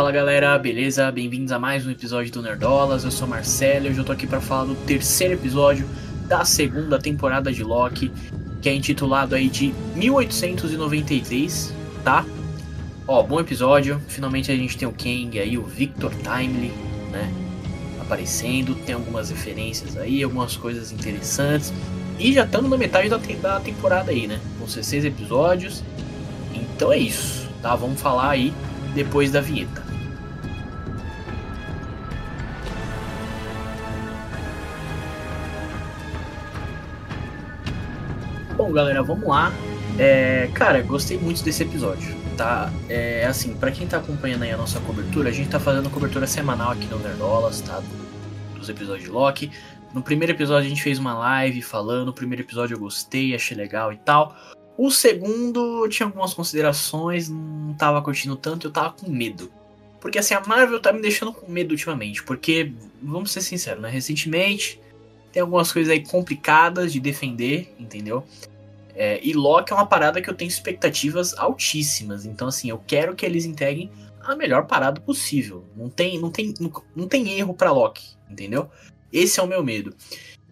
Fala galera, beleza? Bem-vindos a mais um episódio do Nerdolas. Eu sou Marcelo e hoje eu tô aqui para falar do terceiro episódio da segunda temporada de Loki, que é intitulado aí de 1893, tá? Ó, bom episódio. Finalmente a gente tem o Kang aí, o Victor Timely, né? Aparecendo, tem algumas referências aí, algumas coisas interessantes. E já estamos na metade da, da temporada aí, né? Com 16 episódios. Então é isso, tá? Vamos falar aí depois da vinheta. Bom, galera, vamos lá. É, cara, gostei muito desse episódio, tá? É, assim, para quem tá acompanhando aí a nossa cobertura, a gente tá fazendo cobertura semanal aqui no Nerdolas, tá? Dos episódios de Loki. No primeiro episódio a gente fez uma live falando, o primeiro episódio eu gostei, achei legal e tal. O segundo tinha algumas considerações, não tava curtindo tanto, eu tava com medo. Porque assim, a Marvel tá me deixando com medo ultimamente, porque, vamos ser sinceros, né? Recentemente tem algumas coisas aí complicadas de defender, entendeu? É, e Loki é uma parada que eu tenho expectativas altíssimas. Então, assim, eu quero que eles entreguem a melhor parada possível. Não tem, não tem, não, não tem erro para Loki, entendeu? Esse é o meu medo.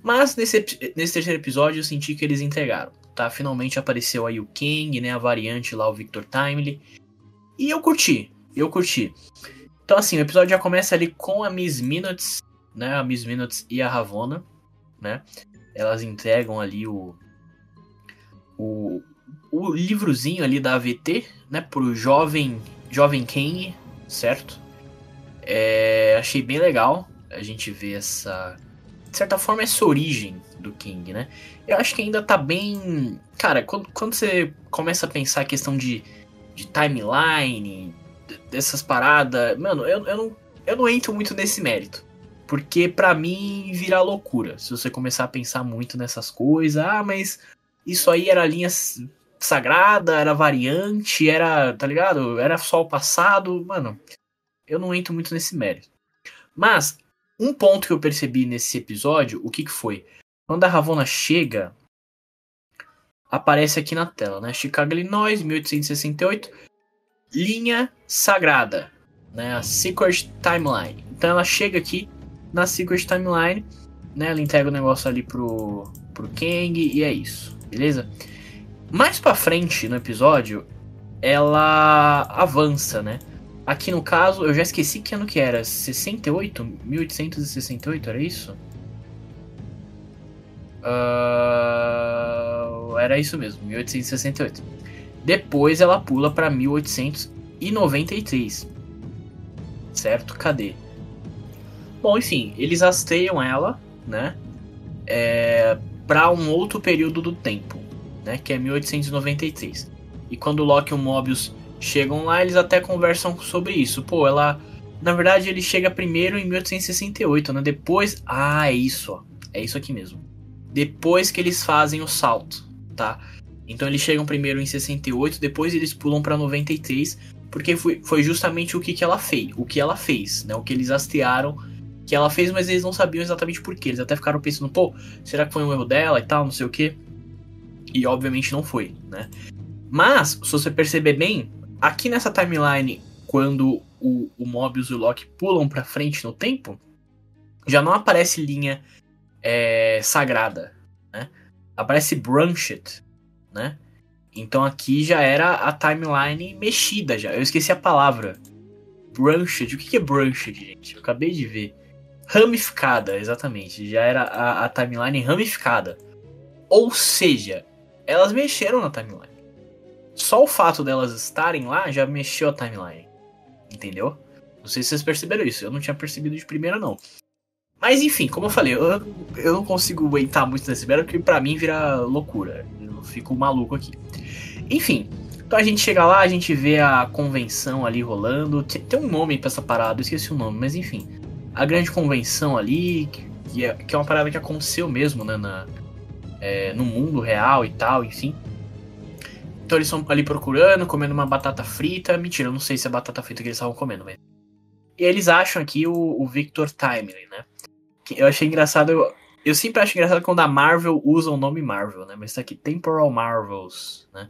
Mas nesse, nesse terceiro episódio eu senti que eles entregaram tá? Finalmente apareceu aí o Kang, né? A variante lá, o Victor Timely. E eu curti, eu curti. Então assim, o episódio já começa ali com a Miss Minutes, né? A Miss Minutes e a Ravonna, né? Elas entregam ali o, o, o livrozinho ali da AVT, né? Pro jovem, jovem Kang, certo? É, achei bem legal a gente ver essa, de certa forma, essa origem do King, né? Eu acho que ainda tá bem. Cara, quando, quando você começa a pensar a questão de, de timeline, dessas paradas, mano, eu, eu, não, eu não entro muito nesse mérito. Porque para mim vira loucura se você começar a pensar muito nessas coisas. Ah, mas isso aí era linha sagrada, era variante, era, tá ligado? Era só o passado. Mano, eu não entro muito nesse mérito. Mas um ponto que eu percebi nesse episódio, o que, que foi? Quando a Ravonna chega, aparece aqui na tela, né? Chicago, Illinois, 1868, linha sagrada, né? A Secret Timeline. Então ela chega aqui na Secret Timeline, né? Ela entrega o negócio ali pro, pro Kang e é isso, beleza? Mais pra frente no episódio, ela avança, né? Aqui no caso, eu já esqueci que ano que era. 68? 1868, era isso? Uh, era isso mesmo, 1868. Depois ela pula para 1893. Certo? Cadê? Bom, enfim, eles hasteiam ela, né? É, para um outro período do tempo, né? Que é 1893. E quando Loki e o Mobius chegam lá, eles até conversam sobre isso. Pô, ela. Na verdade, ele chega primeiro em 1868, né? Depois. Ah, é isso, ó. É isso aqui mesmo. Depois que eles fazem o salto, tá? Então eles chegam primeiro em 68, depois eles pulam para 93, porque foi, foi justamente o que, que ela fez, o que ela fez, né? O que eles hastearam que ela fez, mas eles não sabiam exatamente por quê. Eles até ficaram pensando, pô, será que foi um erro dela e tal, não sei o quê. E obviamente não foi, né? Mas, se você perceber bem, Aqui nessa timeline, quando o, o Mobius e o Loki pulam pra frente no tempo, já não aparece linha é, sagrada, né? Aparece branched, né? Então aqui já era a timeline mexida já. Eu esqueci a palavra. Branched. O que é branched, gente? Eu acabei de ver. Ramificada, exatamente. Já era a, a timeline ramificada. Ou seja, elas mexeram na timeline. Só o fato delas estarem lá já mexeu a timeline. Entendeu? Não sei se vocês perceberam isso. Eu não tinha percebido de primeira, não. Mas enfim, como eu falei, eu, eu não consigo aguentar muito nesse mero, porque pra mim vira loucura. Eu fico maluco aqui. Enfim, então a gente chega lá, a gente vê a convenção ali rolando. Tem, tem um nome pra essa parada, eu esqueci o nome, mas enfim. A grande convenção ali, que é, que é uma parada que aconteceu mesmo, né? Na, é, no mundo real e tal, enfim. Então eles estão ali procurando, comendo uma batata frita. Mentira, eu não sei se é batata frita que eles estavam comendo, mas. E eles acham aqui o, o Victor Timely, né? Que eu achei engraçado. Eu, eu sempre acho engraçado quando a Marvel usa o nome Marvel, né? Mas tá aqui Temporal Marvels, né?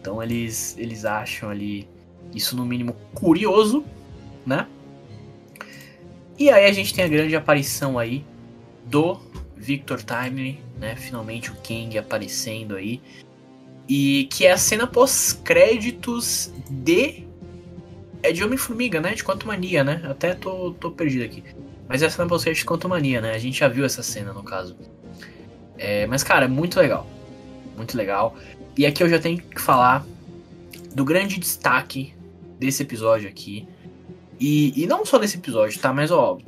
Então eles, eles acham ali isso no mínimo curioso, né? E aí a gente tem a grande aparição aí do Victor Timely, né? Finalmente o Kang aparecendo aí. E que é a cena pós-créditos de. É de Homem-Formiga, né? De Quanto Mania, né? Até tô, tô perdido aqui. Mas é a cena pós-créditos de Quanto Mania, né? A gente já viu essa cena no caso. É, mas, cara, é muito legal. Muito legal. E aqui eu já tenho que falar do grande destaque desse episódio aqui. E, e não só desse episódio, tá? Mas, ó,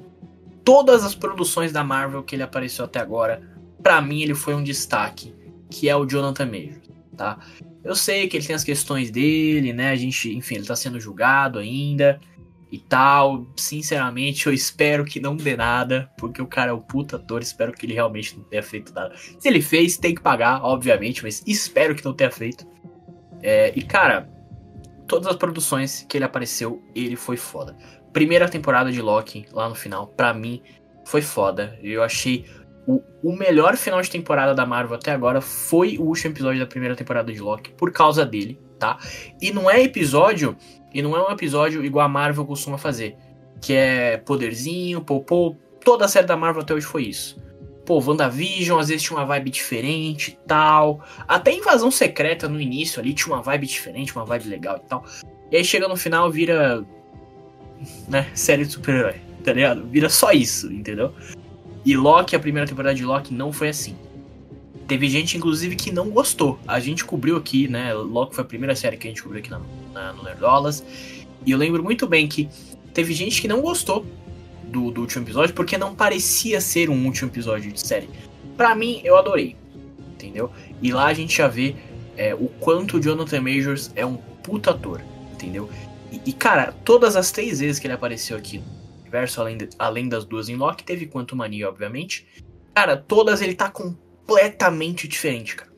todas as produções da Marvel que ele apareceu até agora, para mim ele foi um destaque, que é o Jonathan Majors, tá? Eu sei que ele tem as questões dele, né? A gente, enfim, ele tá sendo julgado ainda e tal. Sinceramente, eu espero que não dê nada, porque o cara é o puta ator, espero que ele realmente não tenha feito nada. Se ele fez, tem que pagar, obviamente, mas espero que não tenha feito. É, e cara, todas as produções que ele apareceu, ele foi foda primeira temporada de Loki, lá no final, para mim, foi foda. Eu achei o, o melhor final de temporada da Marvel até agora foi o último episódio da primeira temporada de Loki, por causa dele, tá? E não é episódio, e não é um episódio igual a Marvel costuma fazer, que é poderzinho, pô, pô, toda a série da Marvel até hoje foi isso. Pô, WandaVision às vezes tinha uma vibe diferente e tal. Até Invasão Secreta no início ali tinha uma vibe diferente, uma vibe legal e tal. E aí chega no final, vira né, série de super-herói, tá ligado? Vira só isso, entendeu? E Loki, a primeira temporada de Loki não foi assim. Teve gente, inclusive, que não gostou. A gente cobriu aqui, né? Loki foi a primeira série que a gente cobriu aqui na, na, no Nerdolas. E eu lembro muito bem que teve gente que não gostou do, do último episódio porque não parecia ser um último episódio de série. Pra mim, eu adorei. Entendeu? E lá a gente já vê é, o quanto o Jonathan Majors é um puta ator. Entendeu? E, cara, todas as três vezes que ele apareceu aqui no universo, além, de, além das duas em Loki, teve Quanto Mania, obviamente. Cara, todas ele tá completamente diferente, cara.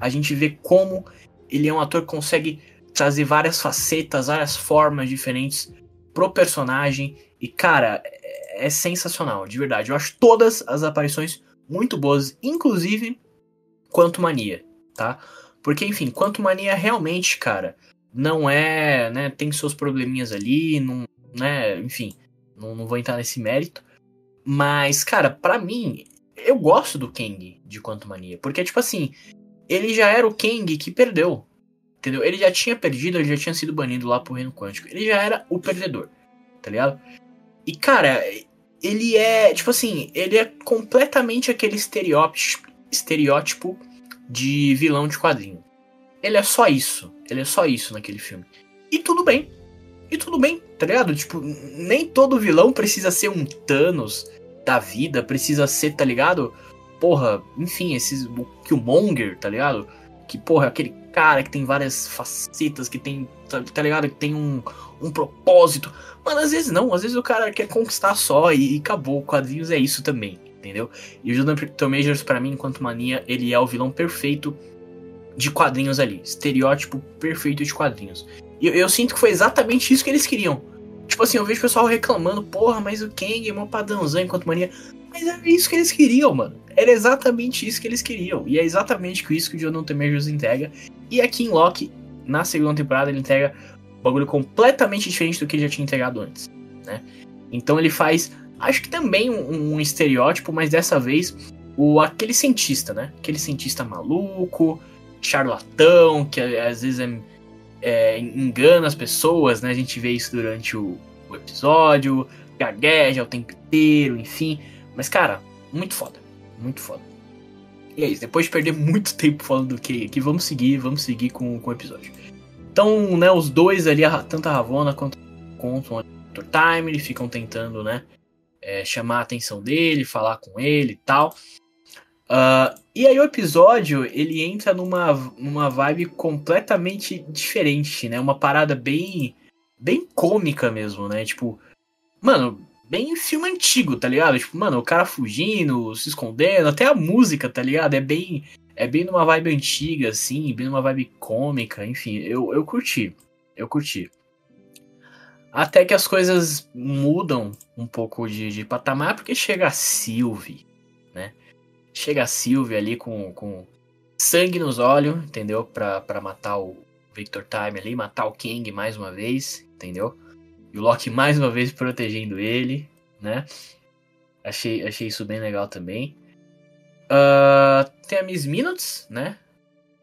A gente vê como ele é um ator que consegue trazer várias facetas, várias formas diferentes pro personagem. E, cara, é, sensacional, de verdade. Eu acho todas as aparições muito boas, inclusive Quanto Mania, tá? Porque, enfim, Quanto Mania realmente, cara, não é, né, tem seus probleminhas ali, não, né, enfim, não, não vou entrar nesse mérito. Mas, cara, para mim, eu gosto do Kang de Quanto Mania, porque tipo assim, ele já era o Kang que perdeu. Entendeu? Ele já tinha perdido, ele já tinha sido banido lá pro Reino Quântico. Ele já era o perdedor, tá ligado? E cara, ele é, tipo assim, ele é completamente aquele estereótipo, de vilão de quadrinho. Ele é só isso. Ele é só isso naquele filme. E tudo bem. E tudo bem, tá ligado? Tipo, nem todo vilão precisa ser um Thanos da vida, precisa ser, tá ligado? Porra, enfim, esses. O Killmonger, tá ligado? Que, porra, aquele cara que tem várias facetas, que tem, tá, tá, ligado? Que tem um, um propósito. Mano, às vezes não, às vezes o cara quer conquistar só e, e acabou. Quadrinhos é isso também, entendeu? E o Jonathan Majors, para mim, enquanto mania, ele é o vilão perfeito de quadrinhos ali. Estereótipo perfeito de quadrinhos. E eu, eu, sinto que foi exatamente isso que eles queriam. Tipo assim, eu vejo o pessoal reclamando, porra, mas o Kang é uma padrãozão enquanto mania. Mas era isso que eles queriam, mano. Era exatamente isso que eles queriam. E é exatamente isso que o Jonathan Majors entrega. E aqui em Loki, na segunda temporada, ele entrega um bagulho completamente diferente do que ele já tinha entregado antes, né? Então ele faz, acho que também um, um estereótipo, mas dessa vez o aquele cientista, né? Aquele cientista maluco, charlatão, que às vezes é, é, engana as pessoas, né? A gente vê isso durante o, o episódio, gagueja o tempo inteiro, enfim. Mas, cara, muito foda. Muito foda. E é isso, depois de perder muito tempo falando do que aqui, vamos seguir, vamos seguir com, com o episódio. Então, né, os dois ali, tanto a Ravonna quanto, o Dr. Time, eles ficam tentando, né, é, chamar a atenção dele, falar com ele e tal. Uh, e aí o episódio, ele entra numa, numa vibe completamente diferente, né? Uma parada bem bem cômica mesmo, né? Tipo, mano, bem filme antigo, tá ligado? Tipo, mano, o cara fugindo, se escondendo, até a música, tá ligado? É bem é bem numa vibe antiga assim, bem numa vibe cômica, enfim, eu eu curti. Eu curti. Até que as coisas mudam um pouco de, de patamar, porque chega a Sylvie, né? Chega a Sylvie ali com, com sangue nos olhos, entendeu? Pra, pra matar o Victor Time ali, matar o King mais uma vez, entendeu? E o Loki mais uma vez protegendo ele, né? Achei, achei isso bem legal também. Uh, tem a Miss Minutes, né?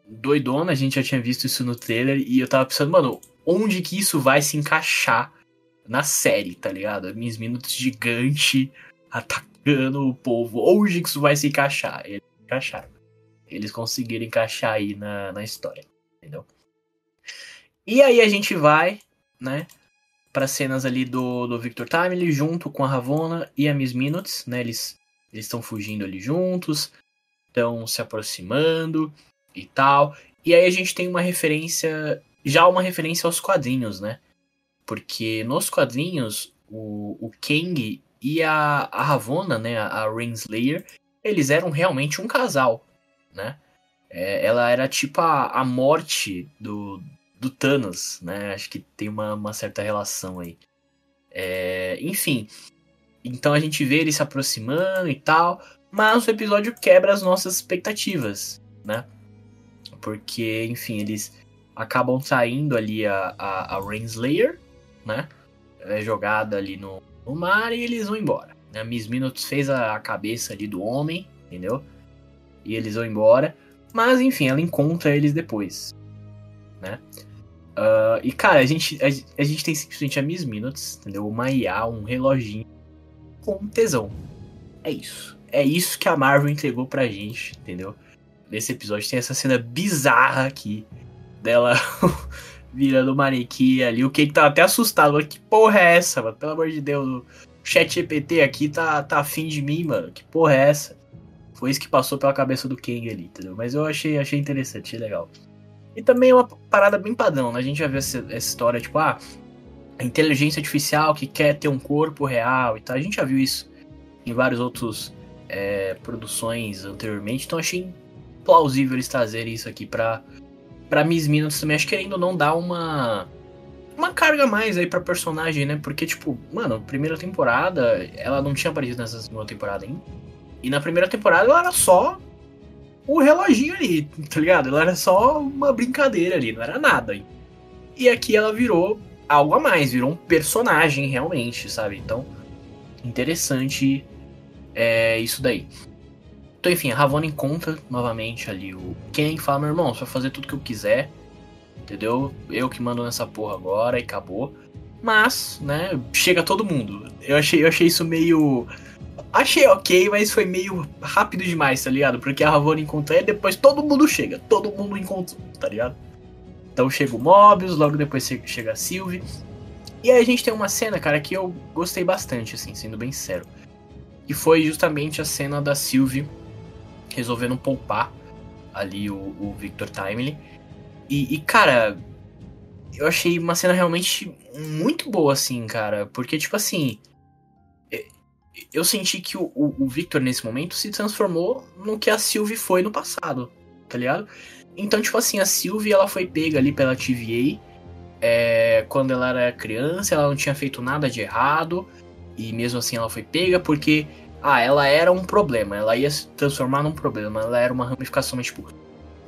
Doidona, a gente já tinha visto isso no trailer. E eu tava pensando, mano, onde que isso vai se encaixar na série, tá ligado? A Miss Minutes gigante atacando o povo. Onde que isso vai se encaixar? Eles encaixaram. Eles conseguiram encaixar aí na, na história, entendeu? E aí a gente vai, né? Para cenas ali do, do Victor Timely junto com a Ravonna e a Miss Minutes, né? Eles eles estão fugindo ali juntos, estão se aproximando e tal. E aí a gente tem uma referência, já uma referência aos quadrinhos, né? Porque nos quadrinhos o, o Kang e a, a Ravonna, né, a, a Rainslayer, eles eram realmente um casal, né? É, ela era tipo a, a morte do, do Thanos, né? Acho que tem uma, uma certa relação aí. É, enfim, então a gente vê ele se aproximando e tal, mas o episódio quebra as nossas expectativas, né? Porque, enfim, eles acabam saindo ali a, a, a Rainslayer, né? É jogada ali no, no mar e eles vão embora. A Miss Minutes fez a, a cabeça ali do homem, entendeu? E eles vão embora. Mas, enfim, ela encontra eles depois, né? Uh, e, cara, a gente, a, a, gente tem simplesmente a Miss Minutes, entendeu? Uma IA, um reloginho com tesão. É isso. É isso que a Marvel entregou pra gente, entendeu? Nesse episódio tem essa cena bizarra aqui dela virando manequim ali. O que tá até assustado, mano. Que porra é essa, mano? Pelo amor de Deus. O chat GPT aqui tá, tá afim de mim, mano. Que porra é essa? Foi isso que passou pela cabeça do Kang ali, entendeu? Mas eu achei, achei interessante, achei legal. E também é uma parada bem padrão, né? A gente já viu essa, essa história, tipo, ah, a inteligência artificial que quer ter um corpo real e tal. A gente já viu isso em vários outros é, produções anteriormente, então achei plausível eles trazerem isso aqui pra, pra Miss Minutes também. Acho que ainda não dá uma uma carga mais aí pra personagem, né? Porque, tipo, mano, primeira temporada, ela não tinha aparecido nessa segunda temporada ainda. E na primeira temporada ela era só o reloginho ali, tá ligado? Ela era só uma brincadeira ali, não era nada. E aqui ela virou algo a mais, virou um personagem realmente, sabe? Então, interessante é isso daí. Então, enfim, a Ravonna encontra novamente ali o Ken fala: meu irmão, você vai fazer tudo que eu quiser, entendeu? Eu que mando nessa porra agora e acabou. Mas, né, chega todo mundo. Eu achei, eu achei isso meio Achei ok, mas foi meio rápido demais, tá ligado? Porque a Ravonna encontra ele, depois todo mundo chega. Todo mundo encontra, tá ligado? Então chega o Mobius, logo depois chega a Sylvie. E aí a gente tem uma cena, cara, que eu gostei bastante, assim, sendo bem sincero. E foi justamente a cena da Sylvie resolvendo poupar ali o, o Victor Timely. E, e, cara, eu achei uma cena realmente muito boa, assim, cara. Porque, tipo assim, eu senti que o, o, o, Victor, nesse momento, se transformou no que a Sylvie foi no passado, tá ligado? Então, tipo assim, a Sylvie, ela foi pega ali pela TVA é, quando ela era criança, ela não tinha feito nada de errado, e mesmo assim ela foi pega porque, ah, ela era um problema, ela ia se transformar num problema, ela era uma ramificação, mas, tipo,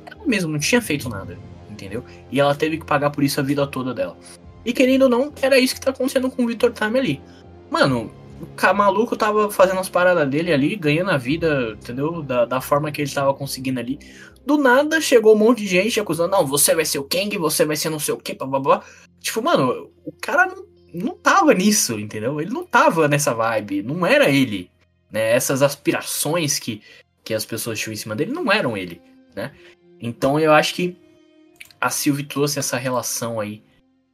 ela mesmo não tinha feito nada, entendeu? E ela teve que pagar por isso a vida toda dela. E querendo ou não, era isso que tá acontecendo com o Victor Time ali. Mano, o maluco tava fazendo as paradas dele ali, ganhando a vida, entendeu? Da, da forma que ele tava conseguindo ali. Do nada chegou um monte de gente acusando, não, você vai ser o Kang, você vai ser não sei o que, blá. Tipo, mano, o cara não, não tava nisso, entendeu? Ele não tava nessa vibe, não era ele. Né? Essas aspirações que, que as pessoas tinham em cima dele não eram ele, né? Então eu acho que a Sylvie trouxe essa relação aí,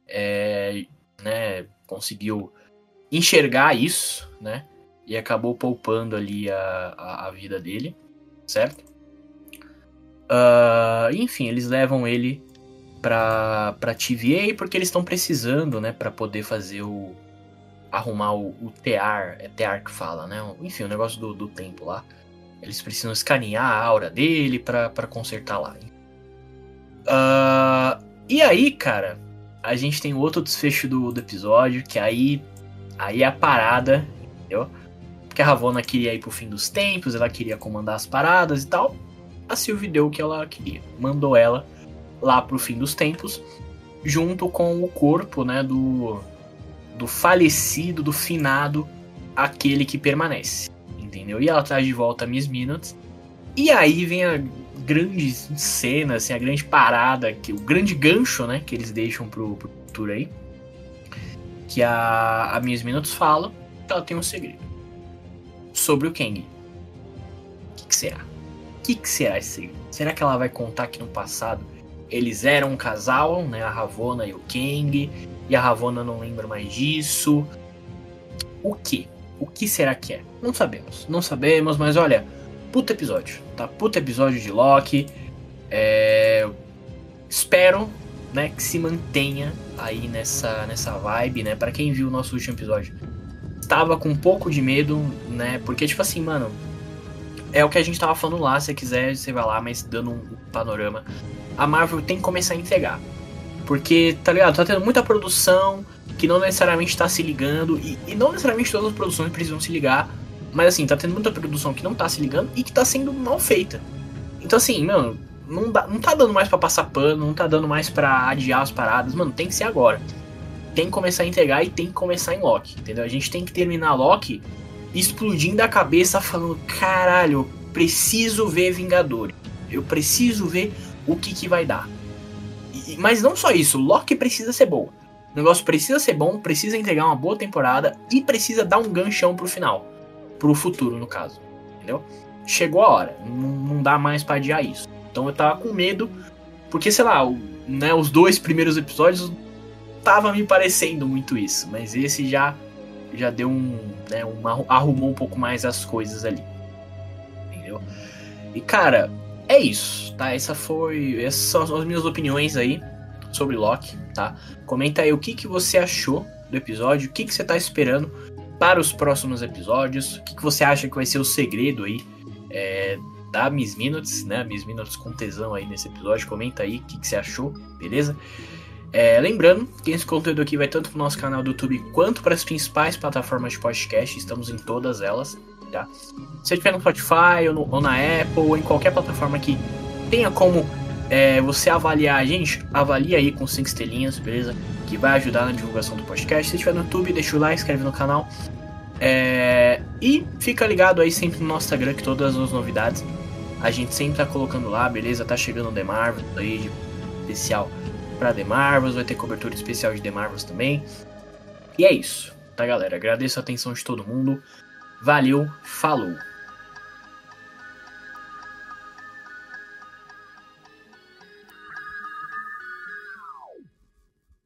é, né? Conseguiu enxergar isso, né? E acabou poupando ali a, a, a vida dele, certo? Uh, enfim, eles levam ele pra, pra TVA porque eles estão precisando, né? Pra poder fazer o. arrumar o, o TEAR, é TEAR que fala, né? Enfim, o negócio do, do tempo lá. Eles precisam escanear a aura dele pra, pra consertar lá. Uh, e aí, cara, a gente tem outro desfecho do, do episódio, que aí Aí é a parada, entendeu? Porque a Ravonna queria ir pro fim dos tempos, ela queria comandar as paradas e tal. A Sylvie deu o que ela queria. Mandou ela lá pro fim dos tempos, junto com o corpo, né, do do falecido, do finado, aquele que permanece. Entendeu? E ela traz de volta Miss Minutes. E aí vem a grande cena, assim, a grande parada, que, o grande gancho, né, que eles deixam pro, pro futuro aí. Que a, a Miss Minutes fala que ela tem um segredo. Sobre o Kang. O que, que será? O que, que será esse segredo? Será que ela vai contar que no passado eles eram um casal, né? A Ravona e o Kang. E a Ravona não lembra mais disso. O que? O que será que é? Não sabemos. Não sabemos, mas olha, puta episódio, tá? Puta episódio de Loki. É... Espero, né, que se mantenha aí nessa, nessa vibe, né? Para quem viu o nosso último episódio, estava com um pouco de medo, né? Porque, tipo assim, mano, é o que a gente tava falando lá. Se quiser, você vai lá, mas dando um panorama. A Marvel tem que começar a entregar. Porque, tá ligado? Tá tendo muita produção que não necessariamente tá se ligando. E, e não necessariamente todas as produções precisam se ligar. Mas assim, tá tendo muita produção que não tá se ligando e que tá sendo mal feita. Então assim, mano, não, dá, não tá dando mais para passar pano, não tá dando mais para adiar as paradas, mano, tem que ser agora. Tem que começar a entregar e tem que começar em Loki, entendeu? A gente tem que terminar Loki explodindo a cabeça falando, caralho, eu preciso ver Vingadores. Eu preciso ver o que que vai dar. E, mas não só isso, Loki precisa ser bom. O negócio precisa ser bom, precisa entregar uma boa temporada e precisa dar um ganchão pro final pro futuro, no caso. Entendeu? Chegou a hora. Não, dá mais pra adiar isso. Então eu tava com medo. Porque, sei lá, o, né, os dois primeiros episódios tava me parecendo muito isso. Mas esse já já deu um, né, arrumou um pouco mais as coisas ali. Entendeu? E cara, é isso, tá? Essa foi, essas são as minhas opiniões aí sobre Loki, tá? Comenta aí o que, que você achou do episódio, o que, que você tá esperando para os próximos episódios. O que, que você acha que vai ser o segredo aí é, da Miss Minutes, né? Miss Minutes com tesão aí nesse episódio. Comenta aí o que, que você achou, beleza? É, lembrando que esse conteúdo aqui vai tanto para o nosso canal do YouTube quanto para as principais plataformas de podcast. Estamos em todas elas, tá? Se você estiver no Spotify ou, no, ou, na Apple ou em qualquer plataforma que tenha como é, você avaliar a gente, avalie aí com 5 estrelinhas, beleza? Que vai ajudar na divulgação do podcast. Se estiver no YouTube, deixa o like, inscreve no canal. É... E fica ligado aí sempre no nosso Instagram que todas as novidades a gente sempre tá colocando lá, beleza? Tá chegando o The Marvels aí, especial pra The Marvels, vai ter cobertura especial de The Marvels também. E é isso, tá galera? Agradeço a atenção de todo mundo. Valeu, falou!